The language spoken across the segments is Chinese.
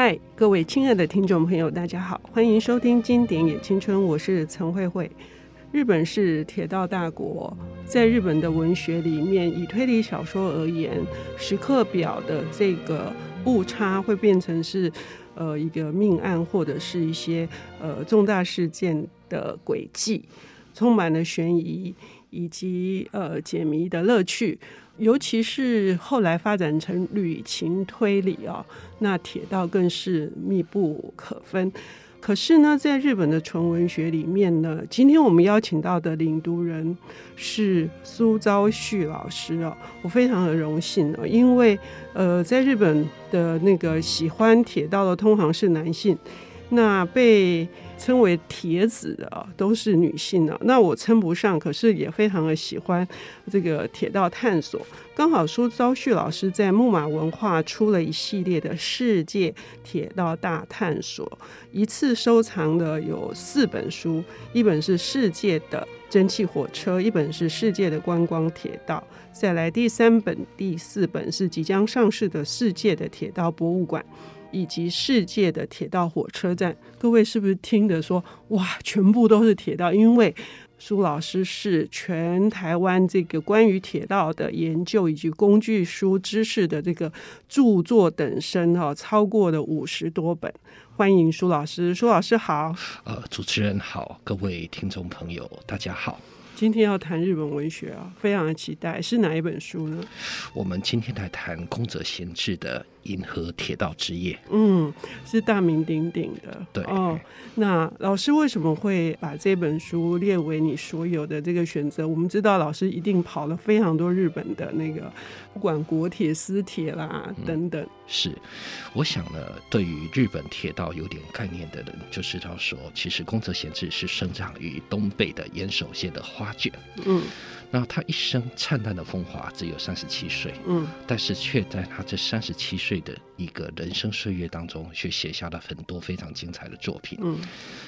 嗨，各位亲爱的听众朋友，大家好，欢迎收听《经典也青春》，我是陈慧慧。日本是铁道大国，在日本的文学里面，以推理小说而言，时刻表的这个误差会变成是呃一个命案或者是一些呃重大事件的轨迹，充满了悬疑以及呃解谜的乐趣。尤其是后来发展成旅情推理哦，那铁道更是密不可分。可是呢，在日本的纯文学里面呢，今天我们邀请到的领读人是苏昭旭老师哦，我非常的荣幸哦，因为呃，在日本的那个喜欢铁道的通常是男性，那被。称为铁子的，都是女性啊。那我称不上，可是也非常的喜欢这个铁道探索。刚好苏昭旭老师在木马文化出了一系列的世界铁道大探索，一次收藏的有四本书，一本是世界的蒸汽火车，一本是世界的观光铁道，再来第三本、第四本是即将上市的世界的铁道博物馆。以及世界的铁道火车站，各位是不是听得说哇，全部都是铁道？因为苏老师是全台湾这个关于铁道的研究以及工具书知识的这个著作等身哈，超过了五十多本。欢迎苏老师，苏老师好。呃，主持人好，各位听众朋友，大家好。今天要谈日本文学啊，非常的期待，是哪一本书呢？我们今天来谈宫泽贤治的。银河铁道之夜，嗯，是大名鼎鼎的。对哦，那老师为什么会把这本书列为你所有的这个选择？我们知道老师一定跑了非常多日本的那个，不管国铁、私铁啦等等。是，我想呢，对于日本铁道有点概念的人就知道说，其实宫泽贤治是生长于东北的岩手县的花卷。嗯。那他一生灿烂的风华只有三十七岁，嗯，但是却在他这三十七岁的一个人生岁月当中，却写下了很多非常精彩的作品，嗯，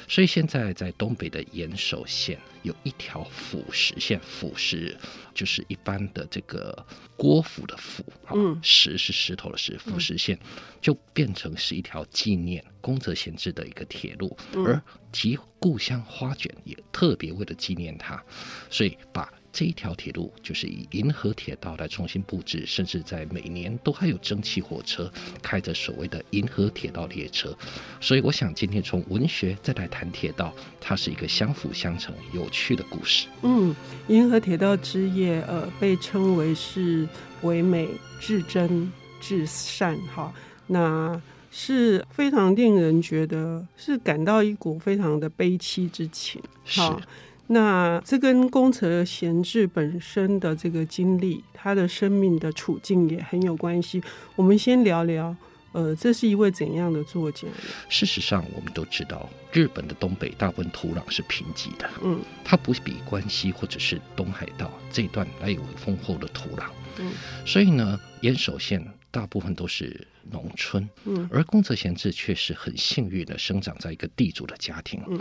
所以现在在东北的岩手县有一条腐石线，腐石就是一般的这个郭府的府，嗯，石是石头的石，腐石线就变成是一条纪念宫泽贤治的一个铁路，而其故乡花卷也特别为了纪念他，所以把。这一条铁路就是以银河铁道来重新布置，甚至在每年都还有蒸汽火车开着所谓的银河铁道列车。所以，我想今天从文学再来谈铁道，它是一个相辅相成、有趣的故事。嗯，银河铁道之夜，呃，被称为是唯美、至真、至善，哈，那是非常令人觉得是感到一股非常的悲戚之情，是。那这跟宫泽贤治本身的这个经历，他的生命的处境也很有关系。我们先聊聊，呃，这是一位怎样的作家？事实上，我们都知道，日本的东北大部分土壤是贫瘠的，嗯，它不比关西或者是东海道这一段来有丰厚的土壤，嗯，所以呢，岩手县大部分都是。农村，嗯，而宫泽贤治却是很幸运的生长在一个地主的家庭。嗯，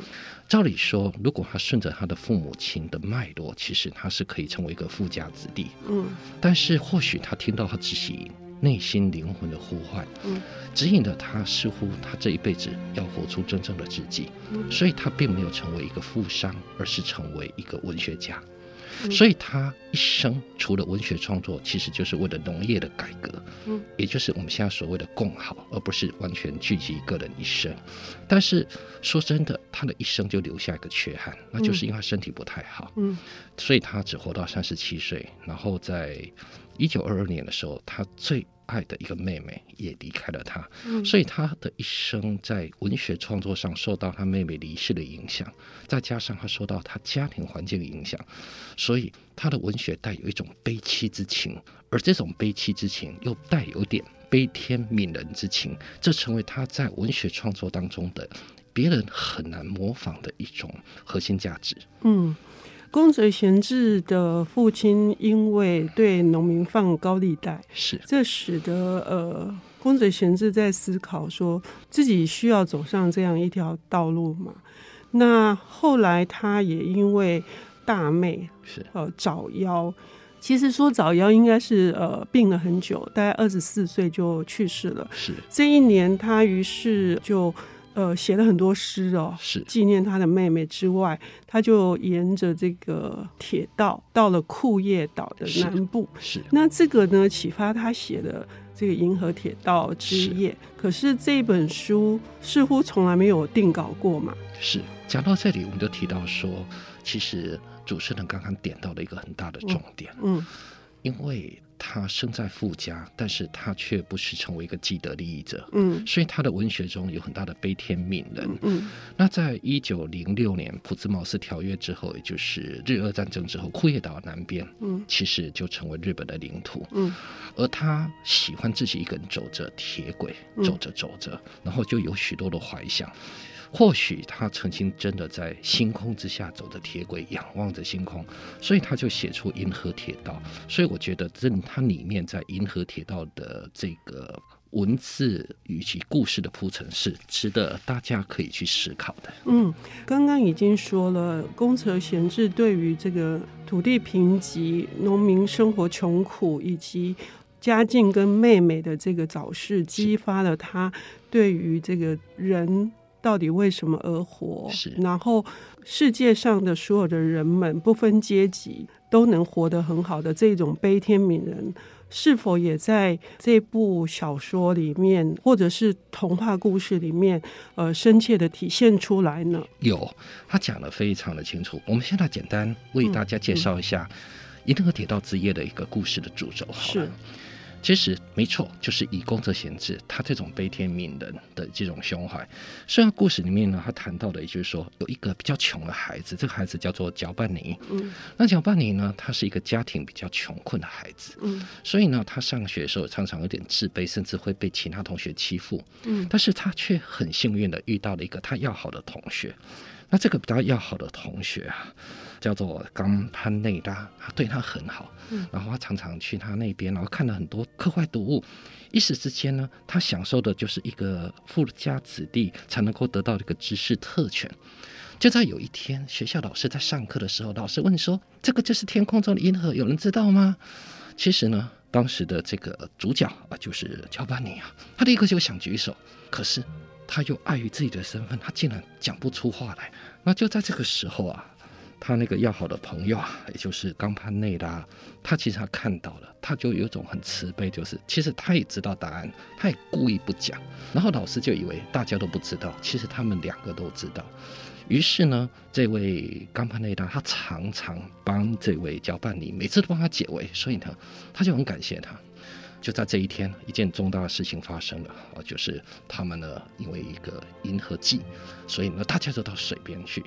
照理说，如果他顺着他的父母亲的脉络，其实他是可以成为一个富家子弟。嗯，但是或许他听到他自己内心灵魂的呼唤，嗯，指引了他，似乎他这一辈子要活出真正的自己。嗯，所以他并没有成为一个富商，而是成为一个文学家。所以他一生除了文学创作，其实就是为了农业的改革，嗯，也就是我们现在所谓的共好，而不是完全聚集个人一生。但是说真的，他的一生就留下一个缺憾，那就是因为他身体不太好，嗯，所以他只活到三十七岁。然后在一九二二年的时候，他最爱的一个妹妹也离开了他，嗯，所以他的一生在文学创作上受到他妹妹离世的影响，再加上他受到他家庭环境的影响，所以他的文学带有一种悲戚之情，而这种悲戚之情又带有点悲天悯人之情，这成为他在文学创作当中的别人很难模仿的一种核心价值。嗯。宫泽贤治的父亲因为对农民放高利贷，是这使得呃宫泽贤治在思考说自己需要走上这样一条道路嘛。那后来他也因为大妹是呃早夭，其实说早夭应该是呃病了很久，大概二十四岁就去世了。是这一年，他于是就呃写了很多诗哦，是纪念他的妹妹之外，他就沿着这个铁道到了库页岛的南部。是，是那这个呢启发他写的这个《银河铁道之夜》，可是这本书似乎从来没有定稿过嘛？是。讲到这里，我们就提到说，其实。主持人刚刚点到了一个很大的重点，嗯，嗯，因为他生在富家，但是他却不是成为一个既得利益者，嗯，所以他的文学中有很大的悲天悯人，嗯，那在一九零六年普兹茅斯条约之后，也就是日俄战争之后，库页岛南边，嗯，其实就成为日本的领土，嗯，而他喜欢自己一个人走着铁轨，走着走着，然后就有许多的怀想。或许他曾经真的在星空之下走着铁轨，仰望着星空，所以他就写出《银河铁道》。所以我觉得，这它里面在《银河铁道》的这个文字与其故事的铺陈，是值得大家可以去思考的。嗯，刚刚已经说了，宫泽贤治对于这个土地贫瘠、农民生活穷苦以及家境跟妹妹的这个早逝，激发了他对于这个人。到底为什么而活？是，然后世界上的所有的人们不分阶级都能活得很好的这种悲天悯人，是否也在这部小说里面，或者是童话故事里面，呃，深切的体现出来呢？有，他讲的非常的清楚。我们现在简单为大家介绍一下《银河铁道之夜》的一个故事的主轴，好了。其实没错，就是以公则贤治他这种悲天悯人的这种胸怀。虽然故事里面呢，他谈到的也就是说，有一个比较穷的孩子，这个孩子叫做搅拌尼。嗯，那搅拌尼呢，他是一个家庭比较穷困的孩子。嗯，所以呢，他上学的时候常常有点自卑，甚至会被其他同学欺负。嗯，但是他却很幸运的遇到了一个他要好的同学。那这个比较要好的同学啊，叫做冈潘内拉，他对他很好，嗯，然后他常常去他那边，然后看了很多课外读物，一时之间呢，他享受的就是一个富家子弟才能够得到的一个知识特权。就在有一天，学校老师在上课的时候，老师问说：“这个就是天空中的银河，有人知道吗？”其实呢，当时的这个主角啊，就是乔巴尼啊，他立刻就想举手，可是。他又碍于自己的身份，他竟然讲不出话来。那就在这个时候啊，他那个要好的朋友啊，也就是冈潘内拉，他其实他看到了，他就有一种很慈悲，就是其实他也知道答案，他也故意不讲。然后老师就以为大家都不知道，其实他们两个都知道。于是呢，这位冈潘内拉他常常帮这位搅拌尼，每次都帮他解围，所以呢，他就很感谢他。就在这一天，一件重大的事情发生了啊，就是他们呢，因为一个银河系，所以呢，大家都到水边去。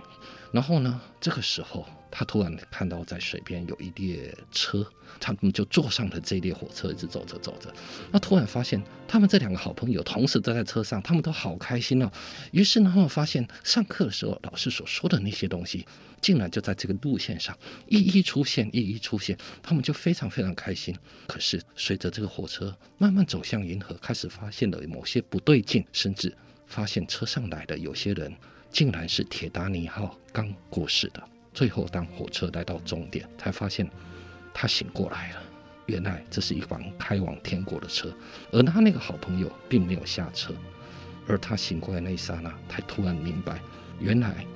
然后呢，这个时候他突然看到在水边有一列车，他们就坐上了这列火车，一直走着走着。那突然发现，他们这两个好朋友同时都在车上，他们都好开心哦。于是呢，他们发现上课的时候老师所说的那些东西，竟然就在这个路线上一一出现，一一出现。他们就非常非常开心。可是随着这个火车慢慢走向银河，开始发现了某些不对劲，甚至发现车上来的有些人。竟然是铁达尼号刚过世的。最后，当火车来到终点，才发现他醒过来了。原来这是一班开往天国的车，而他那个好朋友并没有下车。而他醒过来那一刹那，他突然明白，原来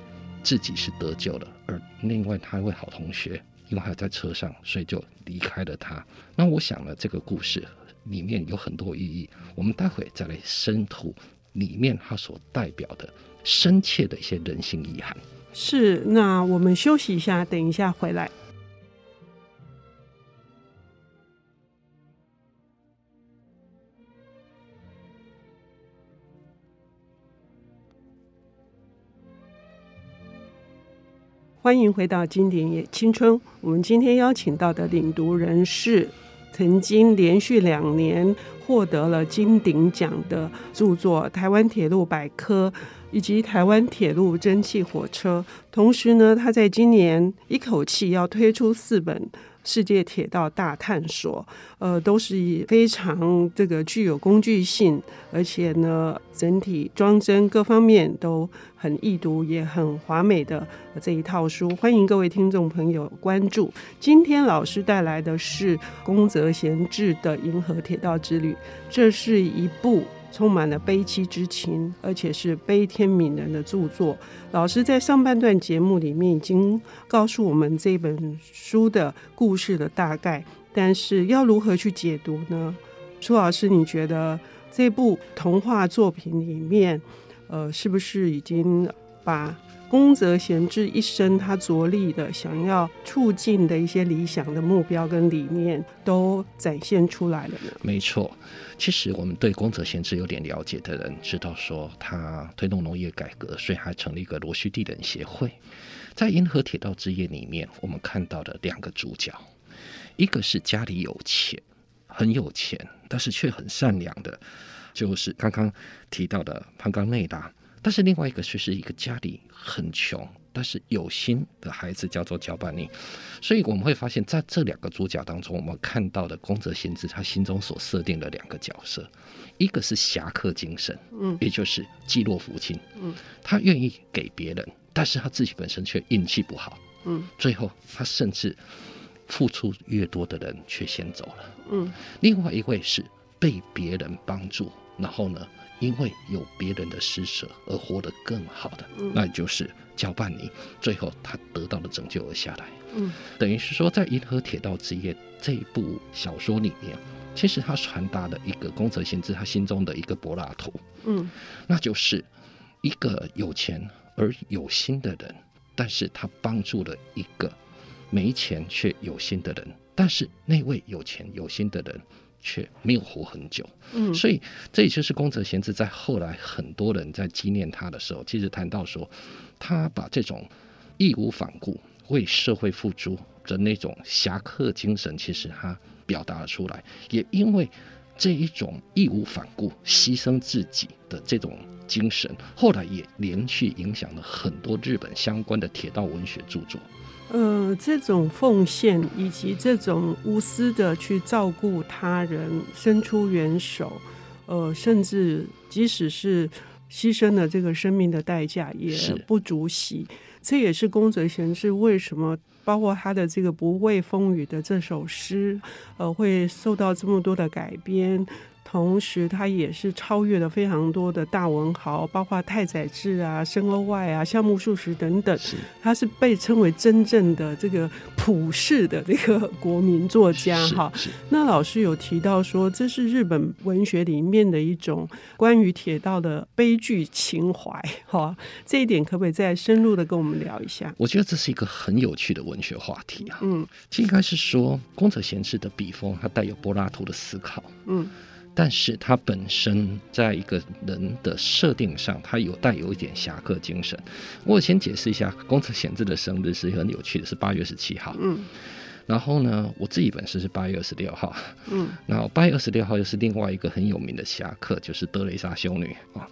自己是得救了。而另外他一位好同学，因为还在车上，所以就离开了他。那我想呢，这个故事里面有很多意义，我们待会再来深吐里面它所代表的。深切的一些人性遗憾。是，那我们休息一下，等一下回来。欢迎回到《经典也青春》，我们今天邀请到的领读人是曾经连续两年获得了金鼎奖的著作《台湾铁路百科》。以及台湾铁路蒸汽火车，同时呢，他在今年一口气要推出四本世界铁道大探索，呃，都是以非常这个具有工具性，而且呢，整体装帧各方面都很易读，也很华美的这一套书。欢迎各位听众朋友关注。今天老师带来的是宫泽贤治的《银河铁道之旅》，这是一部。充满了悲戚之情，而且是悲天悯人的著作。老师在上半段节目里面已经告诉我们这本书的故事的大概，但是要如何去解读呢？苏老师，你觉得这部童话作品里面，呃，是不是已经把宫泽贤治一生他着力的想要促进的一些理想的目标跟理念都展现出来了呢？没错，其实我们对宫泽贤治有点了解的人知道，说他推动农业改革，所以还成立一个罗须地人协会。在《银河铁道之夜》里面，我们看到的两个主角，一个是家里有钱，很有钱，但是却很善良的，就是刚刚提到的潘冈内达。但是另外一个却是一个家里很穷，但是有心的孩子，叫做焦板尼。所以我们会发现，在这两个主角当中，我们看到的宫泽贤治他心中所设定的两个角色，一个是侠客精神，嗯，也就是济弱扶倾，嗯，他愿意给别人，但是他自己本身却运气不好，嗯，最后他甚至付出越多的人却先走了，嗯，另外一位是被别人帮助，然后呢，因为有别人的施舍而活得更好的，嗯、那就是焦伴你。最后他得到了拯救而下来。嗯，等于是说，在《银河铁道之夜》这一部小说里面，其实他传达了一个宫泽贤治他心中的一个柏拉图。嗯，那就是一个有钱而有心的人，但是他帮助了一个没钱却有心的人，但是那位有钱有心的人。却没有活很久，嗯，所以这也就是宫泽贤治在后来很多人在纪念他的时候，其实谈到说，他把这种义无反顾为社会付出的那种侠客精神，其实他表达了出来。也因为这一种义无反顾、牺牲自己的这种精神，后来也连续影响了很多日本相关的铁道文学著作。呃，这种奉献以及这种无私的去照顾他人、伸出援手，呃，甚至即使是牺牲了这个生命的代价也不足惜。这也是宫泽贤治为什么包括他的这个不畏风雨的这首诗，呃，会受到这么多的改编。同时，他也是超越了非常多的大文豪，包括太宰治啊、森鸥外啊、夏目漱石等等。是，他是被称为真正的这个普世的这个 国民作家哈。那老师有提到说，这是日本文学里面的一种关于铁道的悲剧情怀哈。这一点可不可以再深入的跟我们聊一下？我觉得这是一个很有趣的文学话题啊。嗯，应该是说宫泽贤治的笔锋，它带有柏拉图的思考。嗯。但是他本身在一个人的设定上，他有带有一点侠客精神。我先解释一下，宫泽贤治的生日是很有趣的，是八月十七号。嗯，然后呢，我自己本身是八月二十六号。嗯，然后八月二十六号又是另外一个很有名的侠客，就是德雷莎修女啊。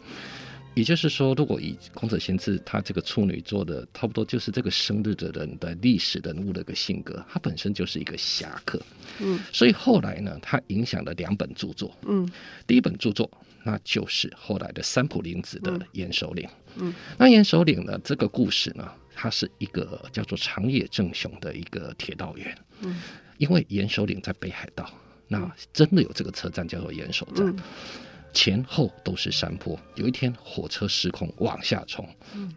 也就是说，如果以孔子贤治他这个处女座的，差不多就是这个生日的人的历史人物的一个性格，他本身就是一个侠客。嗯，所以后来呢，他影响了两本著作。嗯，第一本著作那就是后来的三浦林子的《岩手领》。嗯，那《岩手领》呢，这个故事呢，它是一个叫做长野正雄的一个铁道员。嗯，因为岩手领在北海道，那真的有这个车站叫做岩手站。嗯前后都是山坡，有一天火车失控往下冲，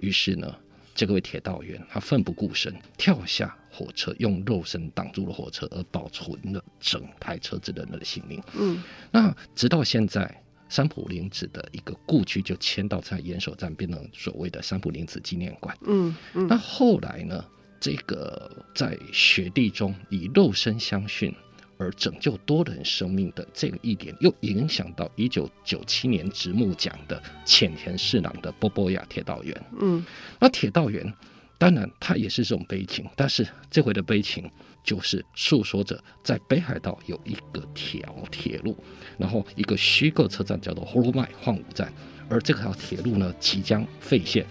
于是呢，这个位铁道员他奋不顾身跳下火车，用肉身挡住了火车，而保存了整台车子的人的性命。嗯，那直到现在，三浦林子的一个故居就迁到在岩手站，变成所谓的三浦林子纪念馆。嗯嗯，那后来呢，这个在雪地中以肉身相殉。而拯救多人生命的这个一点，又影响到一九九七年直木奖的浅田侍郎的波波亚铁道员。嗯，那铁道员当然他也是这种悲情，但是这回的悲情就是诉说着在北海道有一个条铁路，然后一个虚构车站叫做幌前荒芜站，而这条铁路呢即将废线，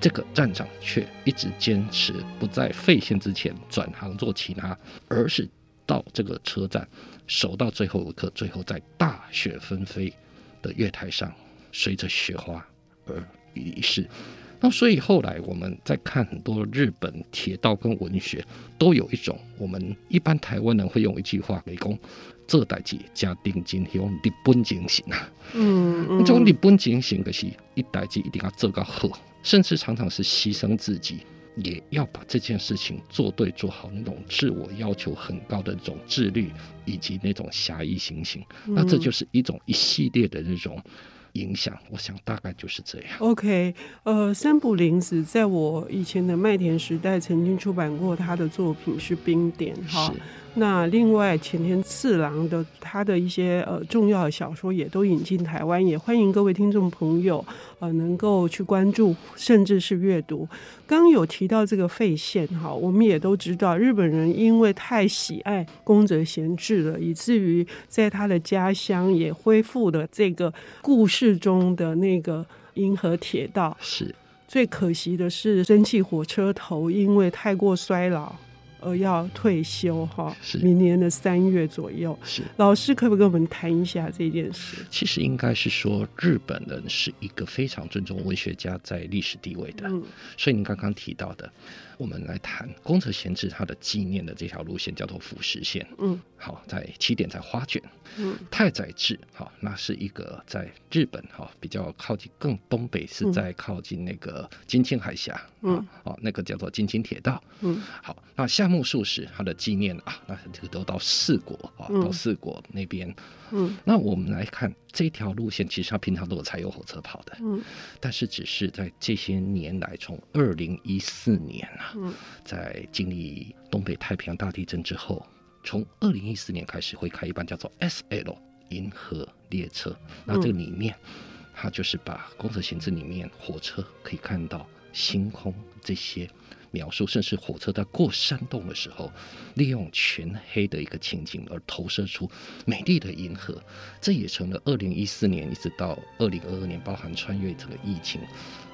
这个站长却一直坚持不在废线之前转行做其他，而是。到这个车站，守到最后一刻，最后在大雪纷飞的月台上，随着雪花而离世。那所以后来我们在看很多日本铁道跟文学，都有一种我们一般台湾人会用一句话来讲：这代志加定金用日本精神啊。嗯嗯，这种日本精神可是一代志一定要做到好，甚至常常是牺牲自己，也要把这件事情做对做好，那种自我要求很高的那种自律，以及那种侠义心性。那这就是一种一系列的那种。影响，我想大概就是这样。OK，呃，三浦林子在我以前的麦田时代曾经出版过他的作品是《冰点》哈。那另外，前田次郎的他的一些呃重要的小说也都引进台湾，也欢迎各位听众朋友呃能够去关注，甚至是阅读。刚有提到这个废线哈，我们也都知道，日本人因为太喜爱宫泽贤治了，以至于在他的家乡也恢复了这个故事中的那个银河铁道。是，最可惜的是蒸汽火车头因为太过衰老。呃，要退休哈，明年的三月左右。是老师，可不可以跟我们谈一下这件事？其实应该是说，日本人是一个非常尊重文学家在历史地位的。嗯，所以您刚刚提到的。我们来谈宫泽贤治他的纪念的这条路线叫做富士线。嗯，好，在起点在花卷。嗯，太宰治，好，那是一个在日本哈比较靠近更东北，是在靠近那个金青海峡。嗯，哦，那个叫做金青铁道。嗯，好，那夏目漱石他的纪念啊，那这个都到四国啊，到四国那边。嗯，那我们来看这条路线，其实它平常都有柴油火车跑的。嗯，但是只是在这些年来，从二零一四年啊，嗯，在经历东北太平洋大地震之后，从二零一四年开始会开一班叫做 SL 银河列车。那这个里面，它就是把宫泽贤治里面火车可以看到星空这些。描述，甚至火车在过山洞的时候，利用全黑的一个情景而投射出美丽的银河，这也成了二零一四年一直到二零二二年，包含穿越整个疫情，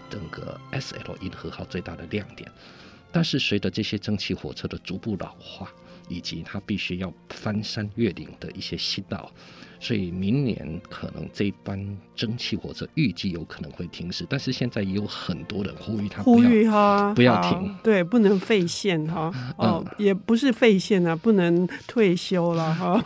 整个 S L 银河号最大的亮点。但是随着这些蒸汽火车的逐步老化，以及它必须要翻山越岭的一些新道。所以明年可能这班蒸汽火车预计有可能会停驶，但是现在也有很多人呼吁他呼吁哈不要停，对，不能废线哈，哦，嗯、也不是废线啊，不能退休了哈。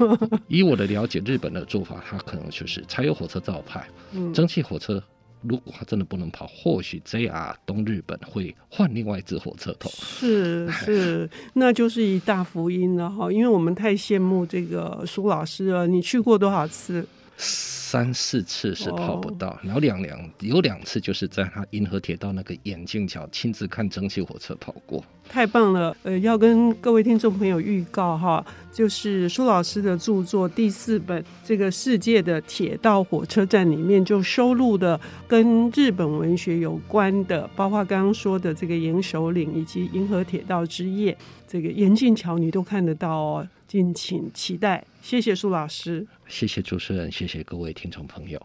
以我的了解，日本的做法，它可能就是柴油火车照派，嗯、蒸汽火车。如果他真的不能跑，或许 JR 东日本会换另外一只火车头。是是，那就是一大福音了哈，因为我们太羡慕这个苏老师了。你去过多少次？三四次是跑不到，然后两两有两次就是在他银河铁道那个眼镜桥亲自看蒸汽火车跑过，太棒了！呃，要跟各位听众朋友预告哈，就是苏老师的著作第四本《这个世界的铁道火车站》里面就收录的跟日本文学有关的，包括刚刚说的这个岩手岭以及银河铁道之夜，这个眼镜桥你都看得到哦，敬请期待。谢谢苏老师。谢谢主持人，谢谢各位听众朋友。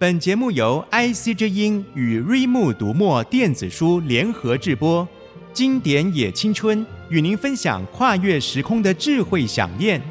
本节目由 IC 之音与瑞木读墨电子书联合制播，经典也青春与您分享跨越时空的智慧饗宴。